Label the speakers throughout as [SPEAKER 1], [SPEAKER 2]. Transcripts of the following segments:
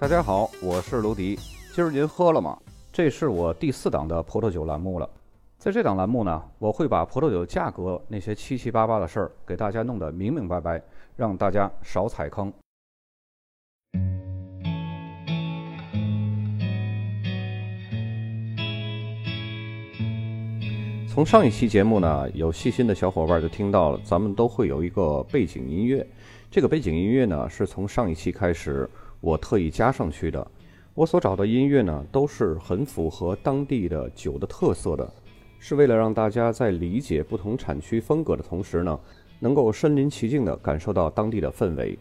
[SPEAKER 1] 大家好，我是卢迪。今儿您喝了吗？这是我第四档的葡萄酒栏目了。在这档栏目呢，我会把葡萄酒价格那些七七八八的事儿给大家弄得明明白白，让大家少踩坑。从上一期节目呢，有细心的小伙伴就听到了，咱们都会有一个背景音乐。这个背景音乐呢，是从上一期开始我特意加上去的。我所找的音乐呢，都是很符合当地的酒的特色的，是为了让大家在理解不同产区风格的同时呢，能够身临其境地感受到当地的氛围。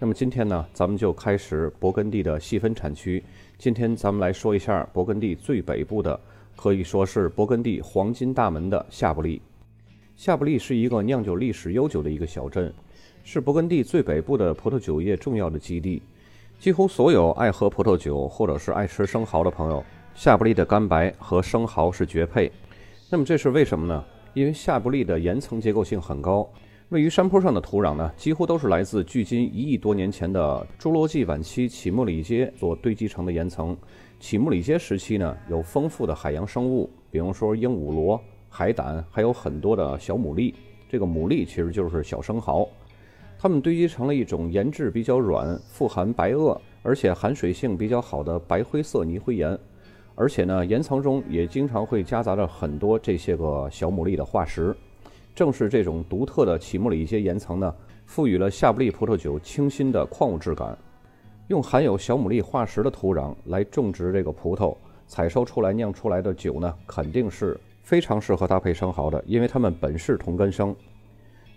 [SPEAKER 1] 那么今天呢，咱们就开始勃艮第的细分产区。今天咱们来说一下勃艮第最北部的。可以说是勃艮第黄金大门的夏布利。夏布利是一个酿酒历史悠久的一个小镇，是勃艮第最北部的葡萄酒业重要的基地。几乎所有爱喝葡萄酒或者是爱吃生蚝的朋友，夏布利的干白和生蚝是绝配。那么这是为什么呢？因为夏布利的岩层结构性很高，位于山坡上的土壤呢，几乎都是来自距今一亿多年前的侏罗纪晚期起木里阶所堆积成的岩层。起木里阶时期呢，有丰富的海洋生物，比如说鹦鹉螺、海胆，还有很多的小牡蛎。这个牡蛎其实就是小生蚝，它们堆积成了一种岩质比较软、富含白垩，而且含水性比较好的白灰色泥灰岩。而且呢，岩层中也经常会夹杂着很多这些个小牡蛎的化石。正是这种独特的起木里一些岩层呢，赋予了夏布利葡萄酒清新的矿物质感。用含有小牡蛎化石的土壤来种植这个葡萄，采收出来酿出来的酒呢，肯定是非常适合搭配生蚝的，因为它们本是同根生。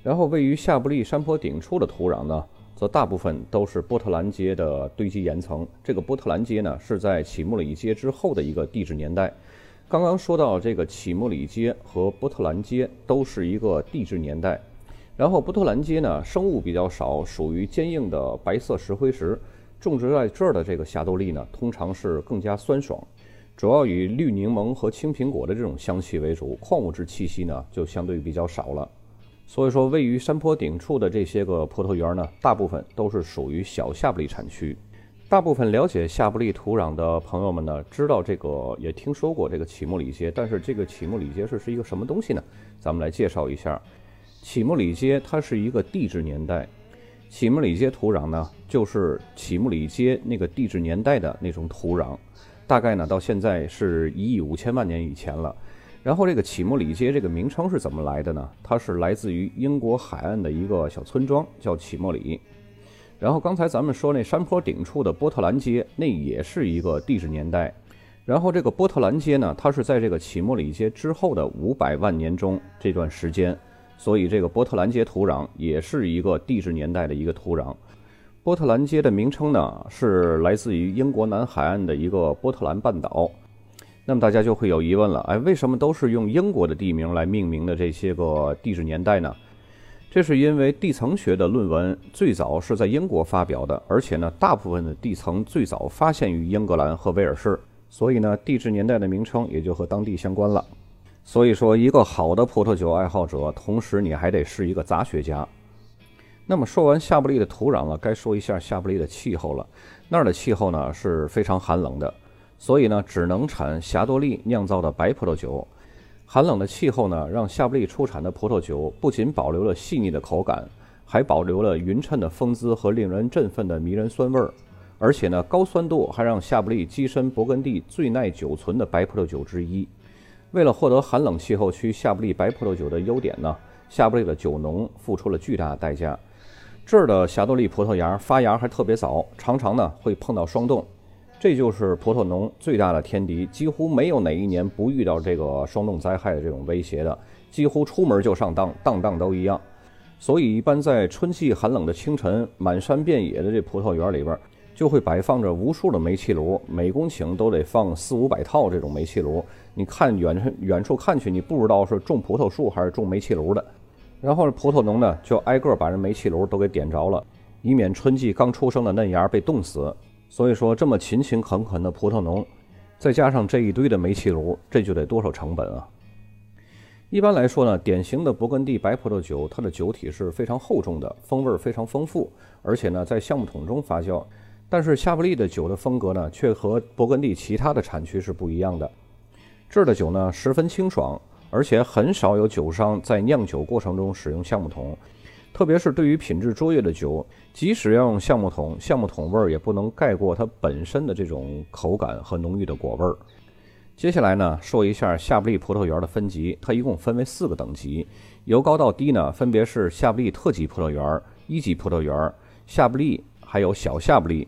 [SPEAKER 1] 然后位于夏布利山坡顶处的土壤呢，则大部分都是波特兰街的堆积岩层。这个波特兰街呢，是在启木里街之后的一个地质年代。刚刚说到这个启木里街和波特兰街都是一个地质年代。然后波特兰街呢，生物比较少，属于坚硬的白色石灰石。种植在这儿的这个霞多丽呢，通常是更加酸爽，主要以绿柠檬和青苹果的这种香气为主，矿物质气息呢就相对比较少了。所以说，位于山坡顶处的这些个葡萄园呢，大部分都是属于小夏布利产区。大部分了解夏布利土壤的朋友们呢，知道这个也听说过这个起木里阶，但是这个起木里阶是是一个什么东西呢？咱们来介绍一下，起木里阶它是一个地质年代。起木里阶土壤呢，就是起木里阶那个地质年代的那种土壤，大概呢到现在是一亿五千万年以前了。然后这个启莫里街这个名称是怎么来的呢？它是来自于英国海岸的一个小村庄，叫启莫里。然后刚才咱们说那山坡顶处的波特兰街，那也是一个地质年代。然后这个波特兰街呢，它是在这个启莫里街之后的五百万年中这段时间。所以，这个波特兰街土壤也是一个地质年代的一个土壤。波特兰街的名称呢，是来自于英国南海岸的一个波特兰半岛。那么大家就会有疑问了，哎，为什么都是用英国的地名来命名的这些个地质年代呢？这是因为地层学的论文最早是在英国发表的，而且呢，大部分的地层最早发现于英格兰和威尔士，所以呢，地质年代的名称也就和当地相关了。所以说，一个好的葡萄酒爱好者，同时你还得是一个杂学家。那么说完夏布利的土壤了，该说一下夏布利的气候了。那儿的气候呢是非常寒冷的，所以呢只能产霞多丽酿造的白葡萄酒。寒冷的气候呢，让夏布利出产的葡萄酒不仅保留了细腻的口感，还保留了匀称的风姿和令人振奋的迷人酸味儿。而且呢，高酸度还让夏布利跻身勃艮第最耐久存的白葡萄酒之一。为了获得寒冷气候区夏布利白葡萄酒的优点呢，夏布利的酒农付出了巨大代价。这儿的霞多丽葡萄芽发芽还特别早，常常呢会碰到霜冻，这就是葡萄农最大的天敌。几乎没有哪一年不遇到这个霜冻灾害的这种威胁的，几乎出门就上当，当当都一样。所以，一般在春季寒冷的清晨，满山遍野的这葡萄园里边。就会摆放着无数的煤气炉，每公顷都得放四五百套这种煤气炉。你看远远处看去，你不知道是种葡萄树还是种煤气炉的。然后葡萄农呢，就挨个把这煤气炉都给点着了，以免春季刚出生的嫩芽被冻死。所以说，这么勤勤恳恳的葡萄农，再加上这一堆的煤气炉，这就得多少成本啊？一般来说呢，典型的勃艮第白葡萄酒，它的酒体是非常厚重的，风味非常丰富，而且呢，在橡木桶中发酵。但是夏布利的酒的风格呢，却和勃艮第其他的产区是不一样的。这儿的酒呢，十分清爽，而且很少有酒商在酿酒过程中使用橡木桶。特别是对于品质卓越的酒，即使要用橡木桶，橡木桶味儿也不能盖过它本身的这种口感和浓郁的果味儿。接下来呢，说一下夏布利葡萄园的分级，它一共分为四个等级，由高到低呢，分别是夏布利特级葡萄园、一级葡萄园、夏布利，还有小夏布利。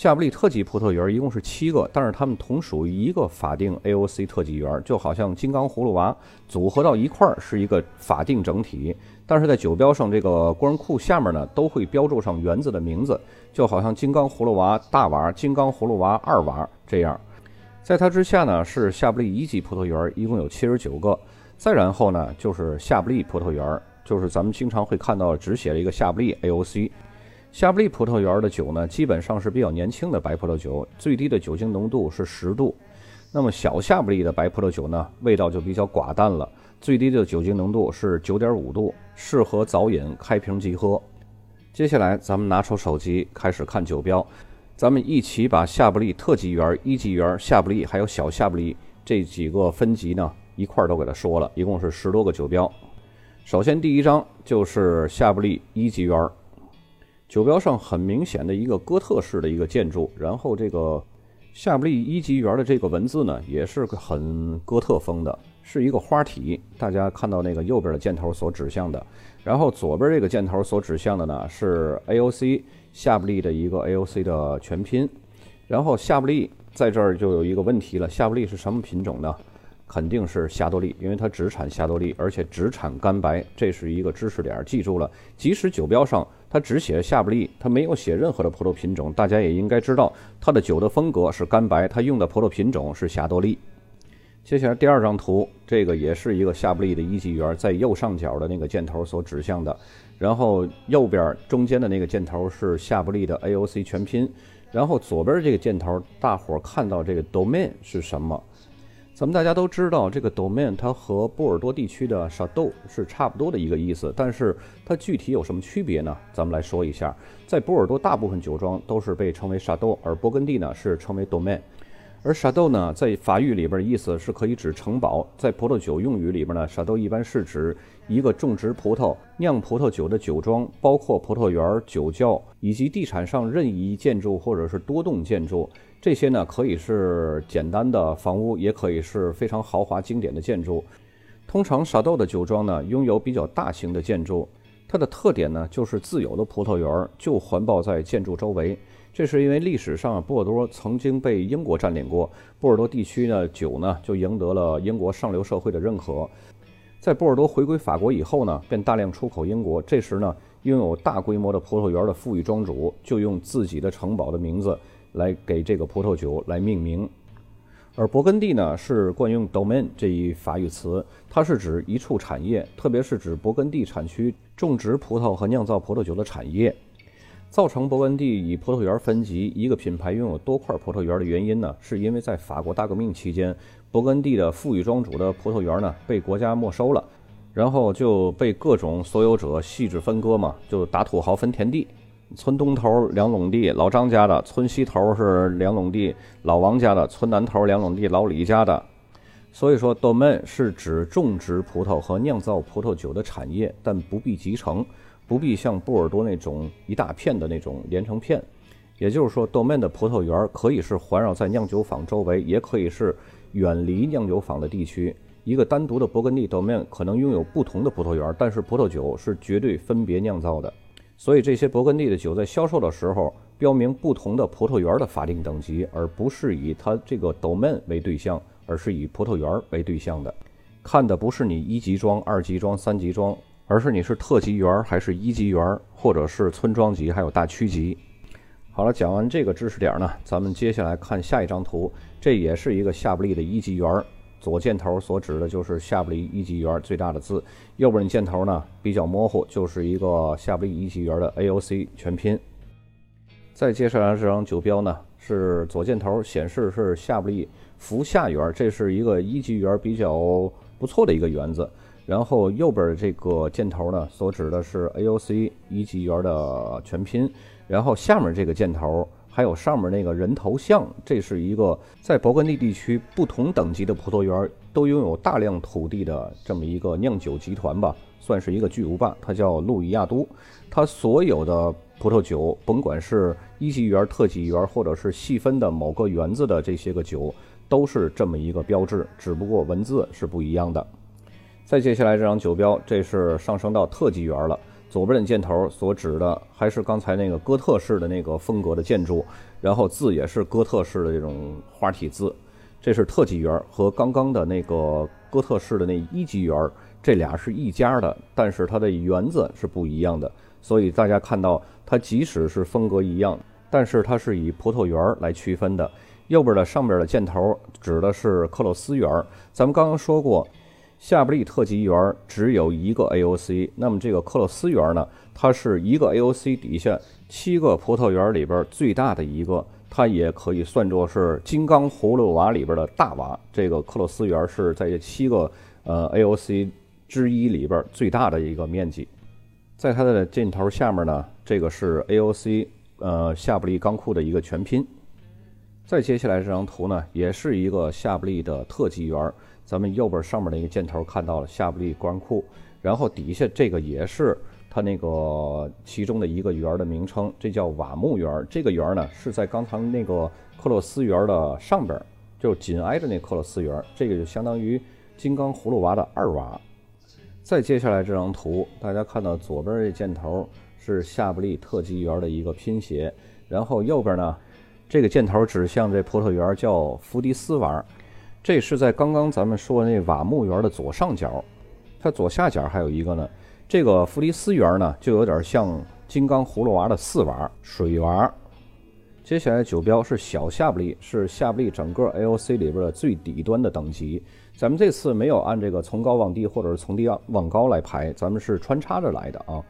[SPEAKER 1] 夏布利特级葡萄园一共是七个，但是它们同属于一个法定 AOC 特级园，就好像金刚葫芦娃组合到一块儿是一个法定整体。但是在酒标上这个官库下面呢，都会标注上园子的名字，就好像金刚葫芦娃大娃、金刚葫芦娃二娃这样。在它之下呢是夏布利一级葡萄园，一共有七十九个。再然后呢就是夏布利葡萄园，就是咱们经常会看到只写了一个夏布利 AOC。夏布利葡萄园的酒呢，基本上是比较年轻的白葡萄酒，最低的酒精浓度是十度。那么小夏布利的白葡萄酒呢，味道就比较寡淡了，最低的酒精浓度是九点五度，适合早饮，开瓶即喝。接下来咱们拿出手机开始看酒标，咱们一起把夏布利特级园、一级园、夏布利还有小夏布利这几个分级呢一块儿都给它说了，一共是十多个酒标。首先第一张就是夏布利一级园。酒标上很明显的一个哥特式的一个建筑，然后这个夏布利一级园的这个文字呢，也是很哥特风的，是一个花体。大家看到那个右边的箭头所指向的，然后左边这个箭头所指向的呢，是 AOC 夏布利的一个 AOC 的全拼。然后夏布利在这儿就有一个问题了，夏布利是什么品种呢？肯定是霞多丽，因为它只产霞多丽，而且只产干白，这是一个知识点，记住了。即使酒标上它只写夏布利，它没有写任何的葡萄品种，大家也应该知道它的酒的风格是干白，它用的葡萄品种是霞多丽。接下来第二张图，这个也是一个夏布利的一级园，在右上角的那个箭头所指向的，然后右边中间的那个箭头是夏布利的 AOC 全拼，然后左边这个箭头，大伙看到这个 domain 是什么？咱们大家都知道，这个 domain 它和波尔多地区的沙斗是差不多的一个意思，但是它具体有什么区别呢？咱们来说一下，在波尔多大部分酒庄都是被称为沙斗而勃艮第呢是称为 domain。而沙斗呢，在法语里边意思是可以指城堡，在葡萄酒用语里边呢沙斗一般是指一个种植葡萄、酿葡萄酒的酒庄，包括葡萄园、酒窖以及地产上任意建筑或者是多栋建筑。这些呢，可以是简单的房屋，也可以是非常豪华经典的建筑。通常沙豆的酒庄呢，拥有比较大型的建筑，它的特点呢，就是自有的葡萄园就环抱在建筑周围。这是因为历史上波尔多曾经被英国占领过，波尔多地区呢酒呢就赢得了英国上流社会的认可。在波尔多回归法国以后呢，便大量出口英国。这时呢，拥有大规模的葡萄园的富裕庄主就用自己的城堡的名字来给这个葡萄酒来命名。而勃艮第呢是惯用 domain 这一法语词，它是指一处产业，特别是指勃艮第产区种植葡萄和酿造葡萄酒的产业。造成勃艮第以葡萄园分级，一个品牌拥有多块葡萄园的原因呢，是因为在法国大革命期间，勃艮第的富裕庄主的葡萄园呢被国家没收了，然后就被各种所有者细致分割嘛，就打土豪分田地。村东头两垄地老张家的，村西头是两垄地老王家的，村南头两垄地老李家的。所以说，domain 是指种植葡萄和酿造葡萄酒的产业，但不必集成。不必像波尔多那种一大片的那种连成片，也就是说，domain 的葡萄园可以是环绕在酿酒坊周围，也可以是远离酿酒坊的地区。一个单独的勃艮第 domain 可能拥有不同的葡萄园，但是葡萄酒是绝对分别酿造的。所以这些勃艮第的酒在销售的时候标明不同的葡萄园的法定等级，而不是以它这个 domain 为对象，而是以葡萄园为对象的。看的不是你一级庄、二级庄、三级庄。而是你是特级园还是一级园，或者是村庄级，还有大区级。好了，讲完这个知识点呢，咱们接下来看下一张图。这也是一个夏布利的一级园，左箭头所指的就是夏布利一级园最大的字，右边箭头呢比较模糊，就是一个夏布利一级园的 AOC 全拼。再接下来这张酒标呢，是左箭头显示是夏布利福夏园，这是一个一级园比较不错的一个园子。然后右边这个箭头呢，所指的是 AOC 一级园的全拼。然后下面这个箭头还有上面那个人头像，这是一个在勃艮第地区不同等级的葡萄园都拥有大量土地的这么一个酿酒集团吧，算是一个巨无霸。它叫路易亚都，它所有的葡萄酒，甭管是一级园、特级园，或者是细分的某个园子的这些个酒，都是这么一个标志，只不过文字是不一样的。再接下来这张酒标，这是上升到特级园了。左边的箭头所指的还是刚才那个哥特式的那个风格的建筑，然后字也是哥特式的这种花体字。这是特级园和刚刚的那个哥特式的那一级园，这俩是一家的，但是它的园子是不一样的。所以大家看到它即使是风格一样，但是它是以葡萄园来区分的。右边的上边的箭头指的是克洛斯园，咱们刚刚说过。夏布利特级园只有一个 AOC，那么这个克洛斯园呢？它是一个 AOC 底下七个葡萄园里边最大的一个，它也可以算作是金刚葫芦娃里边的大娃。这个克洛斯园是在这七个呃 AOC 之一里边最大的一个面积。在它的箭头下面呢，这个是 AOC 呃夏布利钢库的一个全拼。再接下来这张图呢，也是一个夏布利的特级园。咱们右边上面的一个箭头看到了夏布利国库，然后底下这个也是它那个其中的一个园的名称，这叫瓦木园。这个园呢是在刚才那个克洛斯园的上边，就紧挨着那克洛斯园，这个就相当于金刚葫芦娃的二娃。再接下来这张图，大家看到左边这箭头是夏布利特级园的一个拼写，然后右边呢这个箭头指向这葡萄园叫福迪斯娃。这是在刚刚咱们说的那瓦木园的左上角，它左下角还有一个呢。这个弗利斯园呢，就有点像金刚葫芦娃的四娃水娃。接下来酒标是小夏布利，是夏布利整个 AOC 里边的最底端的等级。咱们这次没有按这个从高往低或者是从低往高来排，咱们是穿插着来的啊。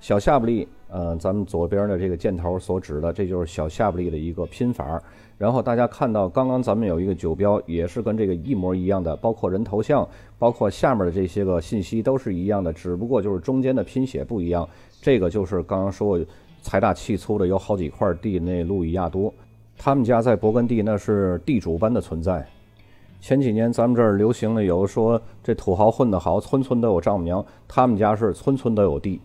[SPEAKER 1] 小夏布利，呃，咱们左边的这个箭头所指的，这就是小夏布利的一个拼法。然后大家看到，刚刚咱们有一个酒标，也是跟这个一模一样的，包括人头像，包括下面的这些个信息都是一样的，只不过就是中间的拼写不一样。这个就是刚刚说财大气粗的，有好几块地那路易亚多，他们家在勃艮第那是地主般的存在。前几年咱们这儿流行的有说这土豪混得好，村村都有丈母娘，他们家是村村都有地。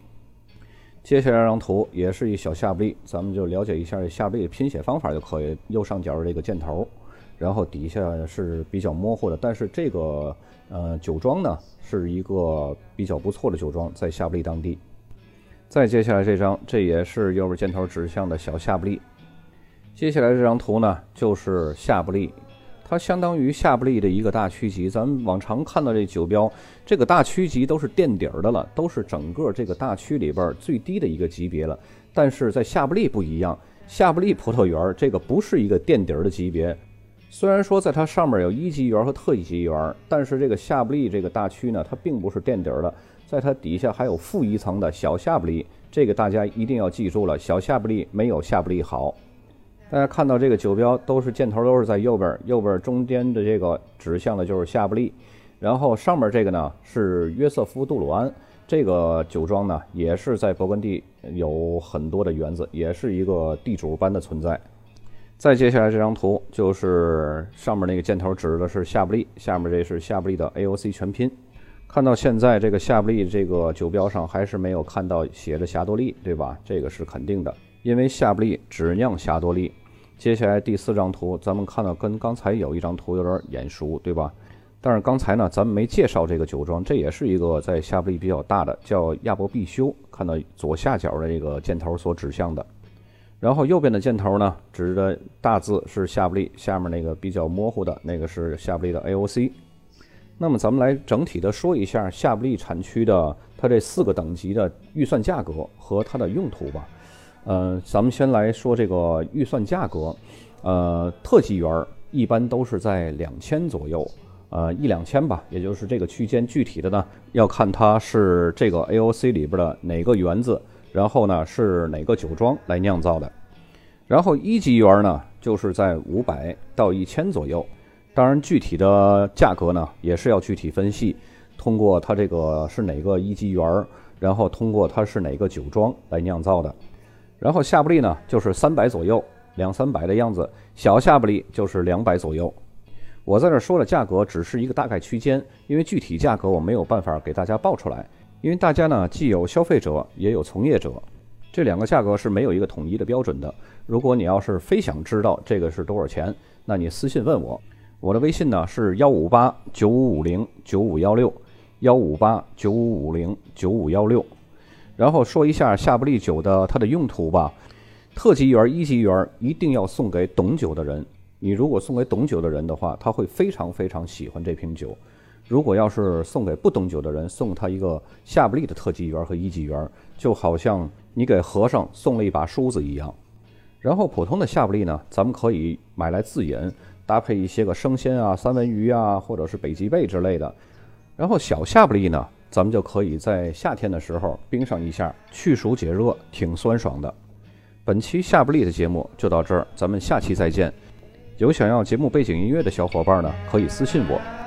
[SPEAKER 1] 接下来这张图也是一小夏布利，咱们就了解一下这夏布利的拼写方法就可以。右上角这个箭头，然后底下是比较模糊的，但是这个呃酒庄呢是一个比较不错的酒庄，在夏布利当地。再接下来这张，这也是右边箭头指向的小夏布利。接下来这张图呢，就是夏布利。它相当于夏布利的一个大区级，咱们往常看到这酒标，这个大区级都是垫底儿的了，都是整个这个大区里边最低的一个级别了。但是在夏布利不一样，夏布利葡萄园这个不是一个垫底儿的级别，虽然说在它上面有一级园和特一级园，但是这个夏布利这个大区呢，它并不是垫底儿的，在它底下还有负一层的小夏布利，这个大家一定要记住了，小夏布利没有夏布利好。大家看到这个酒标都是箭头，都是在右边，右边中间的这个指向的就是夏布利，然后上面这个呢是约瑟夫杜鲁安，这个酒庄呢也是在勃艮第有很多的园子，也是一个地主般的存在。再接下来这张图就是上面那个箭头指的是夏布利，下面这是夏布利的 AOC 全拼。看到现在这个夏布利这个酒标上还是没有看到写着霞多丽，对吧？这个是肯定的，因为夏布利只酿霞多丽。接下来第四张图，咱们看到跟刚才有一张图有点眼熟，对吧？但是刚才呢，咱们没介绍这个酒庄，这也是一个在夏布利比较大的，叫亚伯必修。看到左下角的这个箭头所指向的，然后右边的箭头呢，指的大字是夏布利，下面那个比较模糊的那个是夏布利的 AOC。那么咱们来整体的说一下夏布利产区的它这四个等级的预算价格和它的用途吧。呃，咱们先来说这个预算价格，呃，特级园一般都是在两千左右，呃，一两千吧，也就是这个区间。具体的呢，要看它是这个 AOC 里边的哪个园子，然后呢是哪个酒庄来酿造的。然后一级园呢，就是在五百到一千左右。当然，具体的价格呢，也是要具体分析，通过它这个是哪个一级园，然后通过它是哪个酒庄来酿造的。然后夏布利呢，就是三百左右，两三百的样子，小夏布利就是两百左右。我在这说的价格只是一个大概区间，因为具体价格我没有办法给大家报出来，因为大家呢既有消费者也有从业者，这两个价格是没有一个统一的标准的。如果你要是非想知道这个是多少钱，那你私信问我，我的微信呢是幺五八九五五零九五幺六幺五八九五五零九五幺六。然后说一下夏布利酒的它的用途吧，特级园一级园一定要送给懂酒的人。你如果送给懂酒的人的话，他会非常非常喜欢这瓶酒。如果要是送给不懂酒的人，送他一个夏布利的特级园和一级园，就好像你给和尚送了一把梳子一样。然后普通的夏布利呢，咱们可以买来自饮，搭配一些个生鲜啊、三文鱼啊，或者是北极贝之类的。然后小夏布利呢，咱们就可以在夏天的时候冰上一下，去暑解热，挺酸爽的。本期夏布利的节目就到这儿，咱们下期再见。有想要节目背景音乐的小伙伴呢，可以私信我。